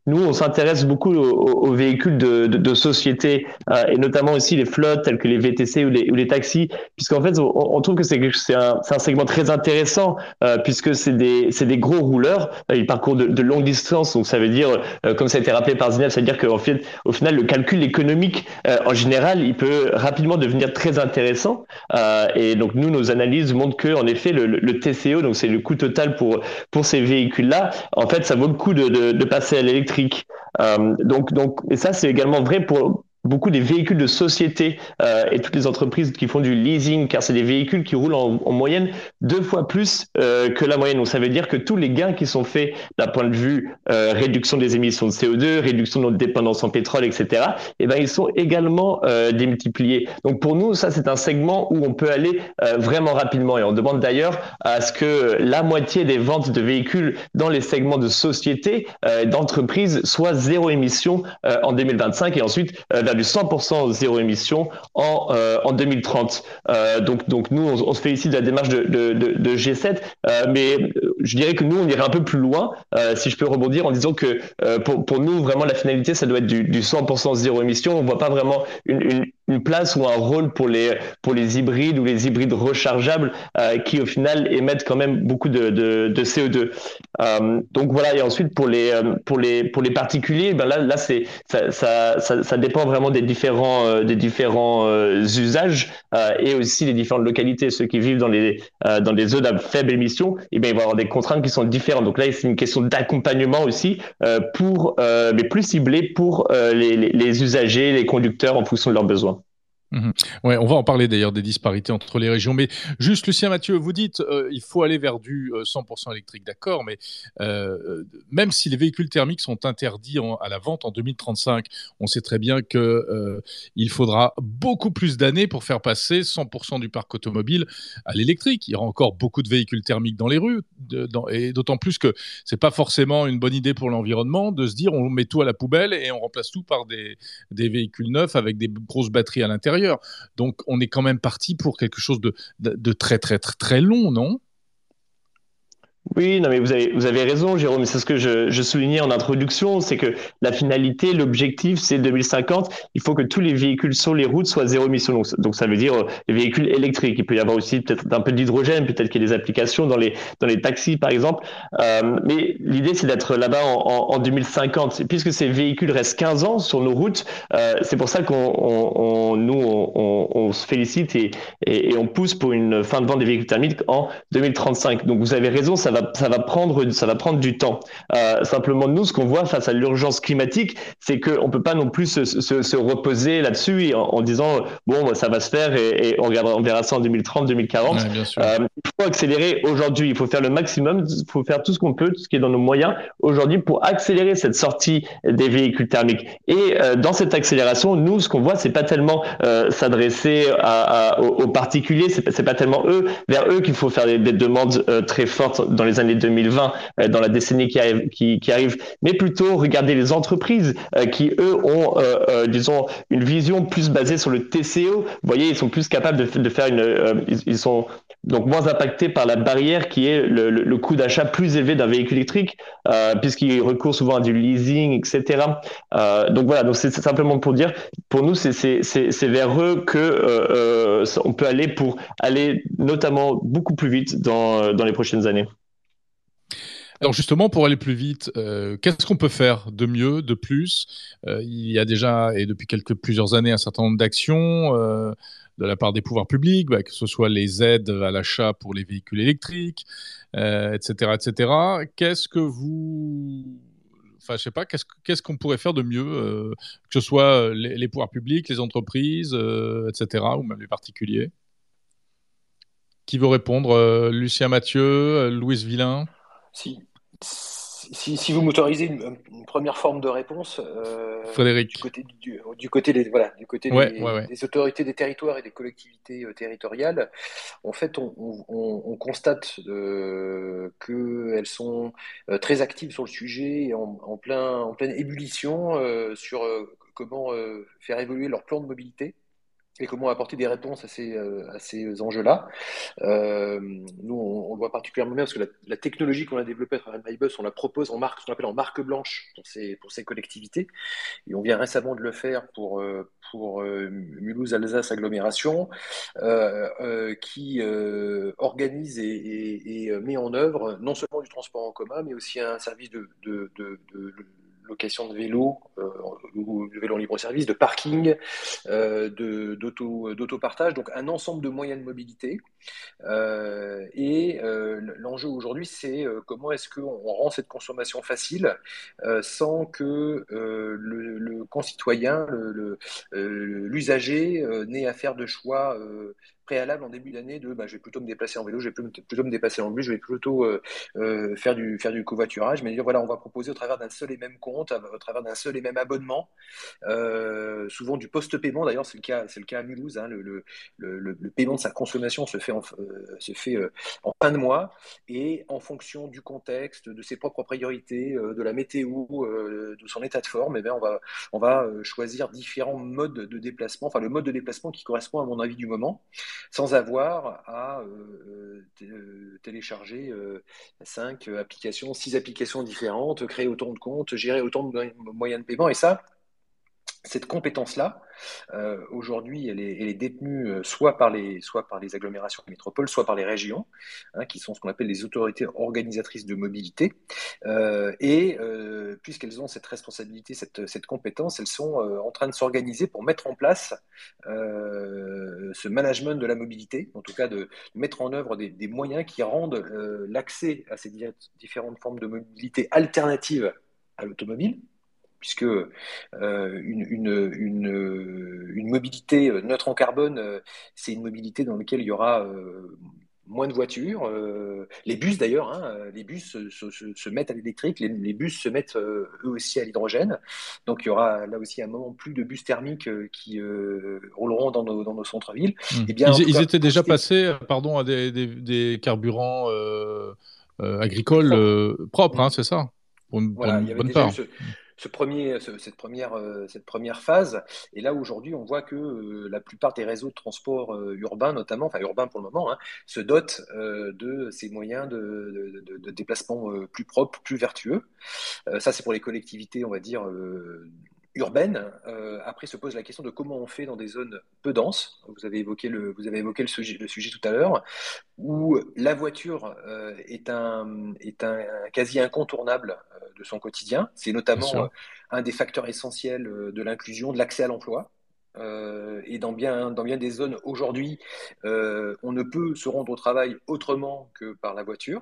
nous, on s'intéresse beaucoup aux, véhicules de, de, société euh, et notamment aussi les flottes telles que les VTC ou les, ou les taxis, puisqu'en fait, on, trouve que c'est un, un segment très intéressant puisque c'est des, des gros rouleurs. Ils parcourent de, de longues distances, donc ça veut dire, comme ça a été rappelé par Zineb, ça veut dire qu'en fait, au final, le calcul économique euh, en général, il peut rapidement devenir très intéressant. Euh, et donc nous, nos analyses montrent que, en effet, le, TCO, donc c'est le coût total pour pour ces véhicules-là, en fait, ça vaut le coup de, de, passer à l'électrique. Euh, donc donc et ça, c'est également vrai pour beaucoup des véhicules de société euh, et toutes les entreprises qui font du leasing, car c'est des véhicules qui roulent en, en moyenne deux fois plus euh, que la moyenne. Donc ça veut dire que tous les gains qui sont faits d'un point de vue euh, réduction des émissions de CO2, réduction de notre dépendance en pétrole, etc., eh ben ils sont également démultipliés. Donc pour nous, ça c'est un segment où on peut aller vraiment rapidement et on demande d'ailleurs à ce que la moitié des ventes de véhicules dans les segments de société, d'entreprise, soit zéro émission en 2025 et ensuite vers du 100% zéro émission en, euh, en 2030. Euh, donc, donc nous, on, se félicite de la démarche de, de, de, G7, euh, mais je dirais que nous, on irait un peu plus loin, si je peux rebondir, en disant que pour, pour nous, vraiment, la finalité, ça doit être du, du 100% zéro émission. On voit pas vraiment une une place ou un rôle pour les pour les hybrides ou les hybrides rechargeables euh, qui au final émettent quand même beaucoup de, de, de CO2. Euh, donc voilà et ensuite pour les euh, pour les pour les particuliers ben là là c'est ça, ça, ça, ça, dépend vraiment des différents euh, des différents usages et aussi des différentes localités ceux qui vivent dans les dans des zones à faible émission et eh bien ils vont avoir des contraintes qui sont différentes. Donc là c'est une question d'accompagnement aussi pour mais plus ciblé pour les, les, les usagers les conducteurs en fonction de leurs besoins. Mmh ouais, on va en parler d'ailleurs des disparités entre les régions. Mais juste, Lucien Mathieu, vous dites euh, il faut aller vers du 100% euh, électrique, d'accord, mais euh, même si les véhicules thermiques sont interdits à la vente en 2035, on sait très bien que il faudra beaucoup plus d'années pour faire passer 100% du parc automobile à l'électrique. Il y aura encore beaucoup de véhicules thermiques dans les rues, et d'autant plus que c'est pas forcément une bonne idée pour l'environnement de se dire on met tout à la poubelle et on remplace tout par des, des véhicules neufs avec des grosses batteries à l'intérieur. Donc on est quand même parti pour quelque chose de, de très très très très long, non? Oui, non, mais vous avez, vous avez raison, Jérôme. C'est ce que je, soulignais en introduction, c'est que la finalité, l'objectif, c'est 2050. Il faut que tous les véhicules sur les routes soient zéro émission. Donc, donc ça veut dire euh, les véhicules électriques. Il peut y avoir aussi peut-être un peu d'hydrogène, peut-être qu'il y a des applications dans les, dans les taxis, par exemple. Euh, mais l'idée, c'est d'être là-bas en, en, 2050. puisque ces véhicules restent 15 ans sur nos routes, euh, c'est pour ça qu'on, on, nous, on, se félicite et, et, et, on pousse pour une fin de vente des véhicules thermiques en 2035. Donc, vous avez raison, ça va ça va prendre, ça va prendre du temps. Euh, simplement, nous, ce qu'on voit face à l'urgence climatique, c'est qu'on peut pas non plus se, se, se reposer là-dessus en, en, disant bon, ça va se faire et, et on, regardera, on verra ça en 2030, 2040. euh, il faut accélérer aujourd'hui. Il faut faire le maximum. Il faut faire tout ce qu'on peut, tout ce qui est dans nos moyens aujourd'hui pour accélérer cette sortie des véhicules thermiques. Et euh, dans cette accélération, nous, ce qu'on voit, c'est pas tellement s'adresser aux, particuliers. C'est pas, pas tellement eux vers eux qu'il faut faire des, des demandes très fortes dans les années 2020, euh, dans la décennie qui arrive, qui, arrive, mais plutôt regarder les entreprises euh, qui, eux, ont, euh, disons, une vision plus basée sur le TCO. Vous voyez, ils sont plus capables de, faire une... ils sont donc moins impactés par la barrière qui est le, coût d'achat plus élevé d'un véhicule électrique, euh, puisqu'il recourt souvent à du leasing, etc. Donc voilà, donc c'est simplement pour dire, pour nous, c'est vers eux que on peut aller pour aller notamment beaucoup plus vite dans, dans les prochaines années. Alors justement, pour aller plus vite, euh, qu'est-ce qu'on peut faire de mieux, de plus? Euh, Il y a déjà, et depuis quelques plusieurs années, un certain nombre d'actions euh, de la part des pouvoirs publics, bah, que ce soit les aides à l'achat pour les véhicules électriques, etc., etc. Qu'est-ce que vous enfin, je sais pas, qu'est-ce qu'on pourrait faire de mieux, que ce soit les, pouvoirs publics, les entreprises, etc., ou même les particuliers? Qui veut répondre Lucien Mathieu, Louise Villain? Si. Si, si, vous m'autorisez une, une, première forme de réponse, euh, Frédéric. Du côté, du, du côté, des, voilà, du côté ouais, des, ouais, ouais. des, autorités des territoires et des collectivités euh, territoriales, en fait, on, on, on constate euh, qu'elles sont très actives sur le sujet et en, en, plein, en pleine ébullition sur comment faire évoluer leur plan de mobilité et comment apporter des réponses à ces, euh, à ces enjeux-là. Euh, nous, on, le voit particulièrement bien parce que la, technologie qu'on a développée à travers MyBus, on la propose en marque, ce qu'on appelle en marque blanche pour ces, pour ces collectivités. Et on vient récemment de le faire pour, euh, pour euh, Mulhouse-Alsace Agglomération, qui organise et, et, et, met en œuvre non seulement du transport en commun, mais aussi un service de, de location de vélo, euh, ou de vélo libre-service, de parking, euh, d'auto-partage, donc un ensemble de moyens de mobilité. Euh, et l'enjeu aujourd'hui, c'est comment est-ce qu'on rend cette consommation facile sans que le, concitoyen, l'usager, n'ait à faire de choix préalable en début d'année de bah, je vais plutôt me déplacer en vélo, je vais plutôt me déplacer en bus, je vais plutôt euh, euh, faire, du, faire du covoiturage, mais voilà, on va proposer au travers d'un seul et même compte, au travers d'un seul et même abonnement, euh, souvent du post-paiement, d'ailleurs c'est le cas, le cas à Mulhouse, hein, le, le, le, paiement de sa consommation se fait en, se fait, en fin de mois, et en fonction du contexte, de ses propres priorités, de la météo, de son état de forme, eh bien on va, on va choisir différents modes de déplacement, enfin le mode de déplacement qui correspond à mon avis du moment sans avoir à euh, euh télécharger euh, cinq applications, six applications différentes, créer autant de comptes, gérer autant de moyens de paiement. Et ça, cette compétence-là, euh, aujourd'hui, elle est, détenue euh, soit par, les, agglomérations de métropole, soit par les régions, hein, qui sont ce qu'on appelle les autorités organisatrices de mobilité. Euh, et puisqu'elles ont cette responsabilité, cette, compétence, elles sont en train de s'organiser pour mettre en place ce management de la mobilité, en tout cas de mettre en œuvre des moyens qui rendent l'accès à ces différentes formes de mobilité alternatives à l'automobile puisque euh, une, une, mobilité euh, neutre en carbone, euh, c'est une mobilité dans laquelle il y aura moins de voitures. les bus d'ailleurs, hein, les bus se, mettent à l'électrique, les, bus se mettent eux aussi à l'hydrogène. Donc il y aura là aussi un moment plus de bus thermiques qui rouleront dans nos, dans nos centres-villes. Mmh. Eh bien, ils, étaient déjà passés pardon, à des, carburants agricoles propres, hein, c'est ça? Pour une, bonne part ce premier, cette, première, euh, cette première phase. Et là, aujourd'hui, on voit que euh, la plupart des réseaux de transport euh, urbains, notamment, enfin urbains pour le moment, hein, se dotent de ces moyens de, de déplacement plus propres, plus vertueux. ça, c'est pour les collectivités, on va dire, urbaine. Euh, après se pose la question de comment on fait dans des zones peu denses. Vous avez évoqué le, vous avez évoqué le sujet, le sujet tout à l'heure, où la voiture euh, est, un, est un, quasi incontournable euh, de son quotidien. C'est notamment un des facteurs essentiels de l'inclusion, de l'accès à l'emploi. et dans bien, dans bien des zones aujourd'hui, on ne peut se rendre au travail autrement que par la voiture.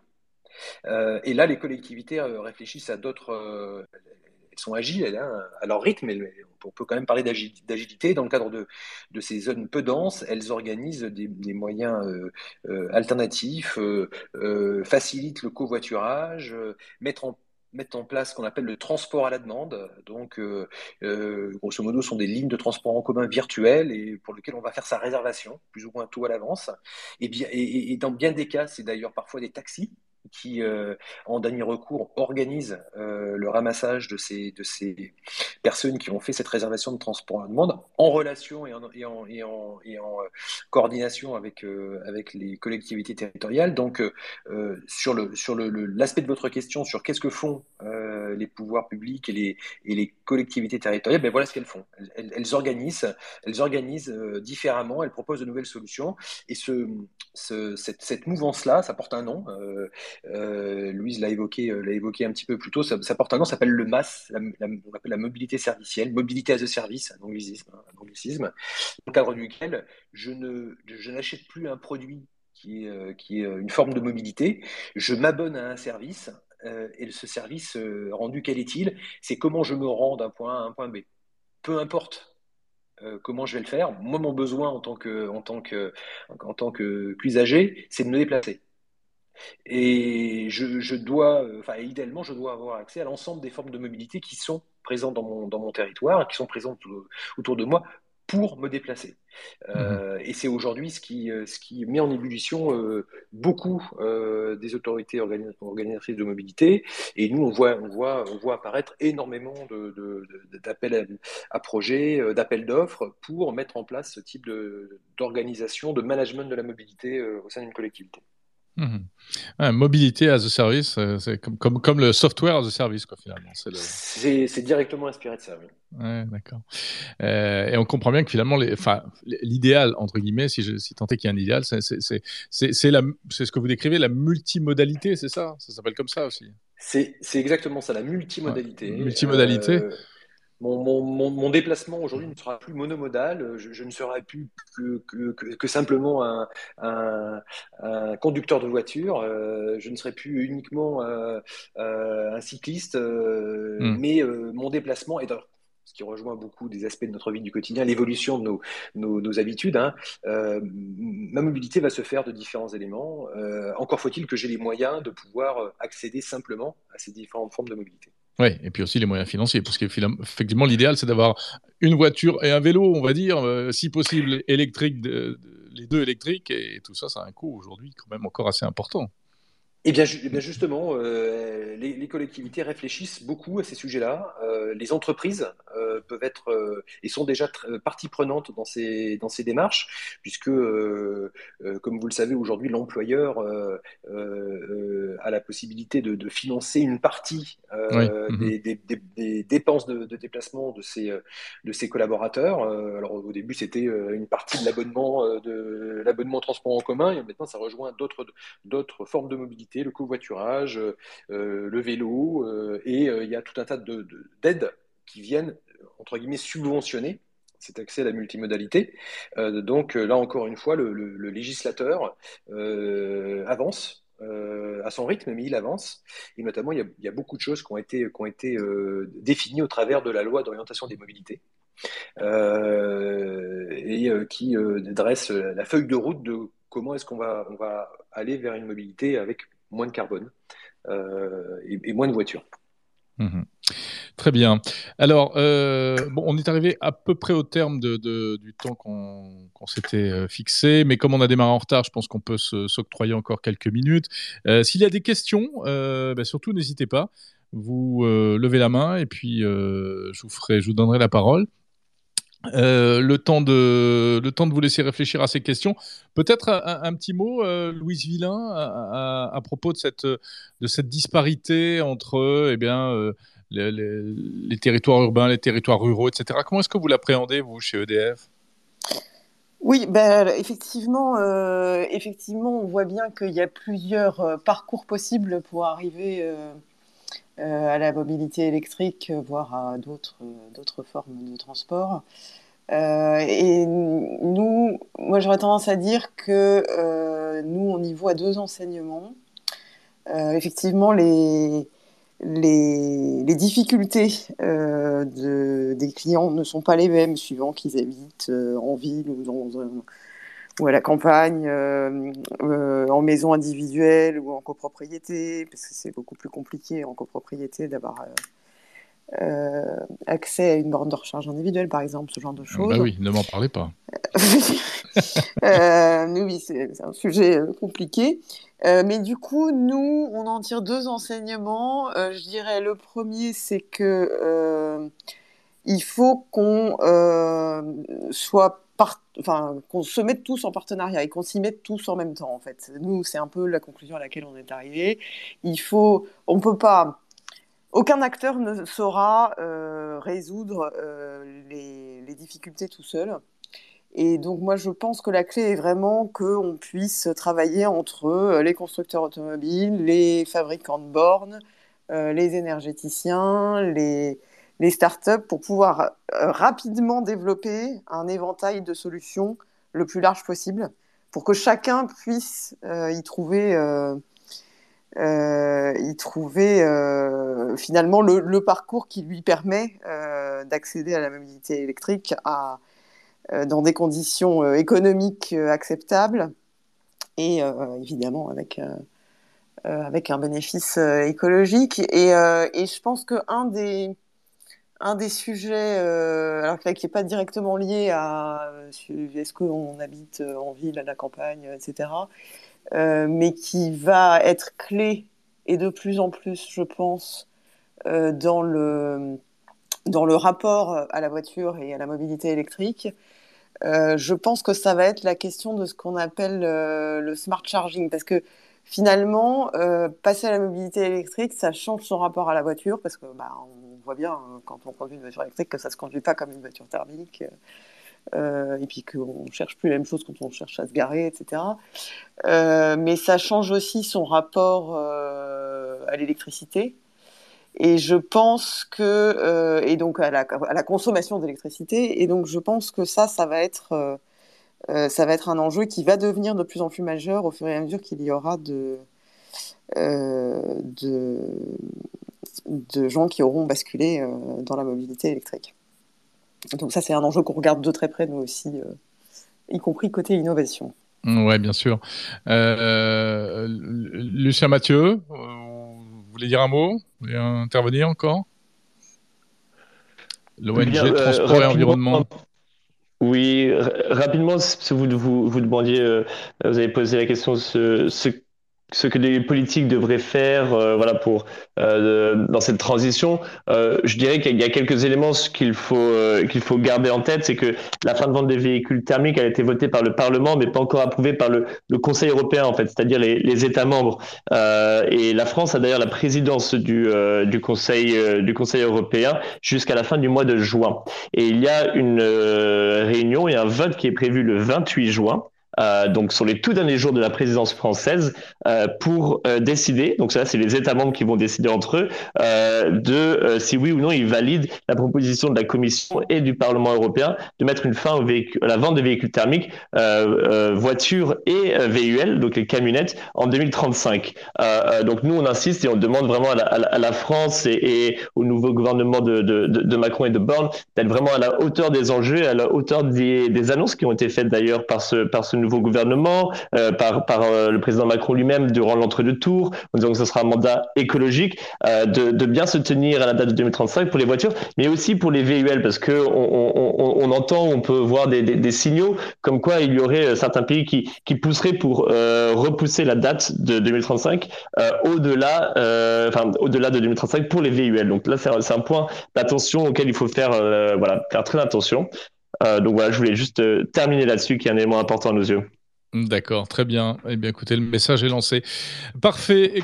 et là, les collectivités réfléchissent à d'autres elles sont agiles à leur rythme, mais on peut quand même parler d'agilité. Dans le cadre de, de, ces zones peu denses, elles organisent des, moyens euh, euh, alternatifs, euh, facilitent le covoiturage, mettent en mettre en place ce qu'on appelle le transport à la demande. Donc, grosso modo, ce sont des lignes de transport en commun virtuelles et pour lesquelles on va faire sa réservation, plus ou moins tout à l'avance. Et, et dans bien des cas, c'est d'ailleurs parfois des taxis qui, euh, en dernier recours, organise euh, le ramassage de ces, de ces personnes qui ont fait cette réservation de transport à demande, en relation et en, et en, et en, euh, coordination avec, avec les collectivités territoriales. Donc, sur l'aspect sur le, l'aspect de votre question, sur qu'est-ce que font les pouvoirs publics et les, et les collectivités territoriales, ben voilà ce qu'elles font. Elles, organisent, elles organisent différemment, elles proposent de nouvelles solutions. Et ce, ce cette mouvance-là, ça porte un nom. Euh, Louise l'a évoqué, euh, l'a évoqué un petit peu plus tôt. Ça, porte un nom, s'appelle le MAS, la, on appelle la mobilité servicielle, mobilité as a service, un anglicisme, un anglicisme dans le cadre duquel je, ne, je n'achète plus un produit qui est, euh, qui est une forme de mobilité, je m'abonne à un service et ce service rendu, quel est-il? C'est comment je me rends d'un point A à un point B. Peu importe comment je vais le faire. Moi, mon besoin en tant que, en tant que, en tant que c'est de me déplacer. Et je, dois, euh, enfin, idéalement, je dois avoir accès à l'ensemble des formes de mobilité qui sont présentes dans mon, dans mon territoire, qui sont présentes autour de moi pour me déplacer. Euh, mmh et c'est aujourd'hui ce qui, euh, ce qui met en ébullition beaucoup des autorités organisatrices de mobilité. Et nous, on voit, on voit, on voit apparaître énormément d'appels à, projets, d'appels d'offres pour mettre en place ce type d'organisation, de, management de la mobilité au sein d'une collectivité. Mhm. mobilité as a service, euh, c'est comme, comme, comme, le software as a service, quoi, finalement. C'est directement inspiré de ça, oui. Ouais, d'accord. Euh, et on comprend bien que finalement, l'idéal, entre guillemets, si, je, si tant est qu'il y a un idéal, c'est ce que vous décrivez, la multimodalité, c'est ça? Ça s'appelle comme ça aussi C'est exactement ça, la multimodalité. multimodalité. Euh, mon, déplacement aujourd'hui ne sera plus monomodal, je, ne serai plus que, simplement un, conducteur de voiture, euh, je ne serai plus uniquement euh, euh, un cycliste, hmm. mais mon déplacement est ce qui rejoint beaucoup des aspects de notre vie du quotidien, l'évolution de nos, habitudes. Hein. ma mobilité va se faire de différents éléments. encore faut-il que j'ai les moyens de pouvoir accéder simplement à ces différentes formes de mobilité. Oui, et puis aussi les moyens financiers, parce qu'effectivement, l'idéal, c'est d'avoir une voiture et un vélo, on va dire, euh, si possible électrique, les deux électriques, et tout ça, ça a un coût aujourd'hui quand même encore assez important. Eh bien, eh justement, euh, les, collectivités réfléchissent beaucoup à ces sujets-là. Euh, les entreprises euh, peuvent être et sont déjà partie prenante dans ces, dans ces démarches, puisque, comme vous le savez, aujourd'hui, l'employeur a la possibilité de, financer une partie mhm. des, dépenses de, déplacement de ses, de ses collaborateurs. alors, au début, c'était une partie de l'abonnement de l'abonnement transport en commun, et maintenant, ça rejoint d'autres formes de mobilité le covoiturage, euh, le vélo, euh, et euh, il y a tout un tas d'aides qui viennent, entre guillemets, subventionner cet accès à la multimodalité. donc là, encore une fois, le, législateur avance à son rythme, mais il avance. Et notamment, il y a, beaucoup de choses qui ont été, définies au travers de la loi d'orientation des mobilités. et qui dresse la feuille de route de comment est-ce qu'on va, va aller vers une mobilité avec moins de carbone euh, et, moins de voitures. Mhm. Très bien. Alors, euh, bon, on est arrivé à peu près au terme du temps qu'on s'était euh, fixé, mais comme on a démarré en retard, je pense qu'on peut s'octroyer encore quelques minutes. S'il y a des questions, bah, surtout n'hésitez pas. Vous levez la main et puis je vous ferai, je vous donnerai la parole. Euh, le, temps de, le temps de vous laisser réfléchir à ces questions. Peut-être un, petit mot, euh, Louise Villain, à, propos de cette, de cette disparité entre eh bien, euh, les, territoires urbains, les territoires ruraux, etc. Comment est-ce que vous l'appréhendez, vous, chez EDF oui, ben, effectivement, effectivement, on voit bien qu'il y a plusieurs parcours possibles pour arriver à la mobilité électrique, voire à d'autres formes de transport. Euh, et nous, moi j'aurais tendance à dire que euh, nous, on y voit deux enseignements. Euh, effectivement, les, les, les difficultés de, des clients ne sont pas les mêmes suivant qu'ils habitent en ville ou, dans, ou à la campagne, en maison individuelle ou en copropriété, parce que c'est beaucoup plus compliqué en copropriété d'avoir euh, accès à une borne de recharge individuelle, par exemple, ce genre de bah choses. Bah oui, ne m'en parlez pas. [LAUGHS] euh, oui, c'est un sujet euh, compliqué. Euh, mais du coup, nous, on en tire deux enseignements. Euh, je dirais le premier, c'est que euh, il faut qu'on soit qu'on se mette tous en partenariat et qu'on s'y mette tous en même temps en fait. Nous, c'est un peu la conclusion à laquelle on est arrivé. Il faut, on peut pas aucun acteur ne saura euh, résoudre euh, les, difficultés tout seul. Et donc moi je pense que la clé est vraiment qu'on puisse travailler entre euh, les constructeurs automobiles, les fabricants de bornes, les énergéticiens, les, les startups pour pouvoir rapidement développer un éventail de solutions le plus large possible pour que chacun puisse y trouver euh, trouvait euh, finalement le, parcours qui lui permet euh, d'accéder à la mobilité électrique dans des conditions économiques acceptables et évidemment avec, avec un bénéfice écologique. Et, et, je pense qu'un des, un des sujets, alors qui n'est pas directement lié à est-ce qu'on habite en ville, à la campagne, etc., euh, mais qui va être clé et de plus en plus, je pense, euh, dans, le, dans le rapport à la voiture et à la mobilité électrique. Euh, je pense que ça va être la question de ce qu'on appelle le smart charging, parce que finalement, passer à la mobilité électrique, ça change son rapport à la voiture, parce que bah, on voit bien quand on conduit une voiture électrique que ça ne se conduit pas comme une voiture thermique. Euh, et puis qu'on cherche plus la même chose quand on cherche à se garer, etc. Euh, mais ça change aussi son rapport euh, à l'électricité. Et je pense que, et donc à la, à la consommation d'électricité, et donc je pense que ça, ça va être, ça va être un enjeu qui va devenir de plus en plus majeur au fur et à mesure qu'il y aura de, de, de gens qui auront basculé dans la mobilité électrique. Donc ça, c'est un enjeu qu'on regarde de très près, nous aussi, euh, y compris côté innovation. Oui, bien sûr. Euh, Lucien Mathieu, vous voulez dire un mot? Vous voulez intervenir encore? L'ONG euh, Transport et Environnement. Oui, rapidement, si vous, vous, vous demandiez, vous avez posé la question, ce, ce ce que les politiques devraient faire euh, voilà pour euh, dans cette transition. Euh, je dirais qu'il y a quelques éléments qu'il faut euh, qu'il faut garder en tête c'est que la fin de vente des véhicules thermiques a été votée par le Parlement mais pas encore approuvée par le, Conseil européen en fait c'est-à-dire les, États membres. Et la France a d'ailleurs la présidence du du Conseil du Conseil européen jusqu'à la fin du mois de juin. Et il y a une réunion et un vote qui est prévu le 28 juin euh, donc sur les tout derniers jours de la présidence française, euh, pour euh, décider, donc ça c'est les États membres qui vont décider entre eux, euh, de euh, si oui ou non ils valident la proposition de la Commission et du Parlement européen de mettre une fin au à la vente des véhicules thermiques, voitures et VUL, donc les camionnettes, en 2035. donc nous on insiste et on demande vraiment à la, à la France et, et, au nouveau gouvernement de, de, de, Macron et de Borne d'être vraiment à la hauteur des enjeux, à la hauteur des, des annonces qui ont été faites d'ailleurs par ce, par ce nouveau gouvernement, euh, par, par euh, le président Macron lui-même durant l'entre-deux tours, en disant que ce sera un mandat écologique, euh, de, bien se tenir à la date de 2035 pour les voitures, mais aussi pour les VUL, parce que on, entend, on peut voir des, signaux comme quoi il y aurait certains pays qui, qui pousseraient pour repousser la date de 2035 au-delà, enfin au-delà de 2035 pour les VUL. Donc là, c'est un, point d'attention auquel il faut faire, voilà, faire très attention. Euh, donc voilà, je voulais juste euh, terminer là-dessus, qui est un élément important à nos yeux. D'accord, très bien. Eh bien, écoutez, le message est lancé. Parfait. Et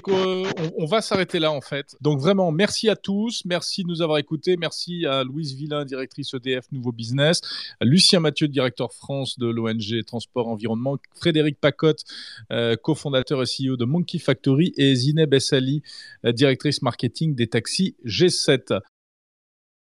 on, va s'arrêter là, en fait. Donc, vraiment, merci à tous. Merci de nous avoir écoutés. Merci à Louise Villain, directrice EDF Nouveau Business. À Lucien Mathieu, directeur France de l'ONG Transport Environnement. Frédéric Pacotte, euh, cofondateur et CEO de Monkey Factory. Et Zineb Essali, euh, directrice marketing des taxis G7.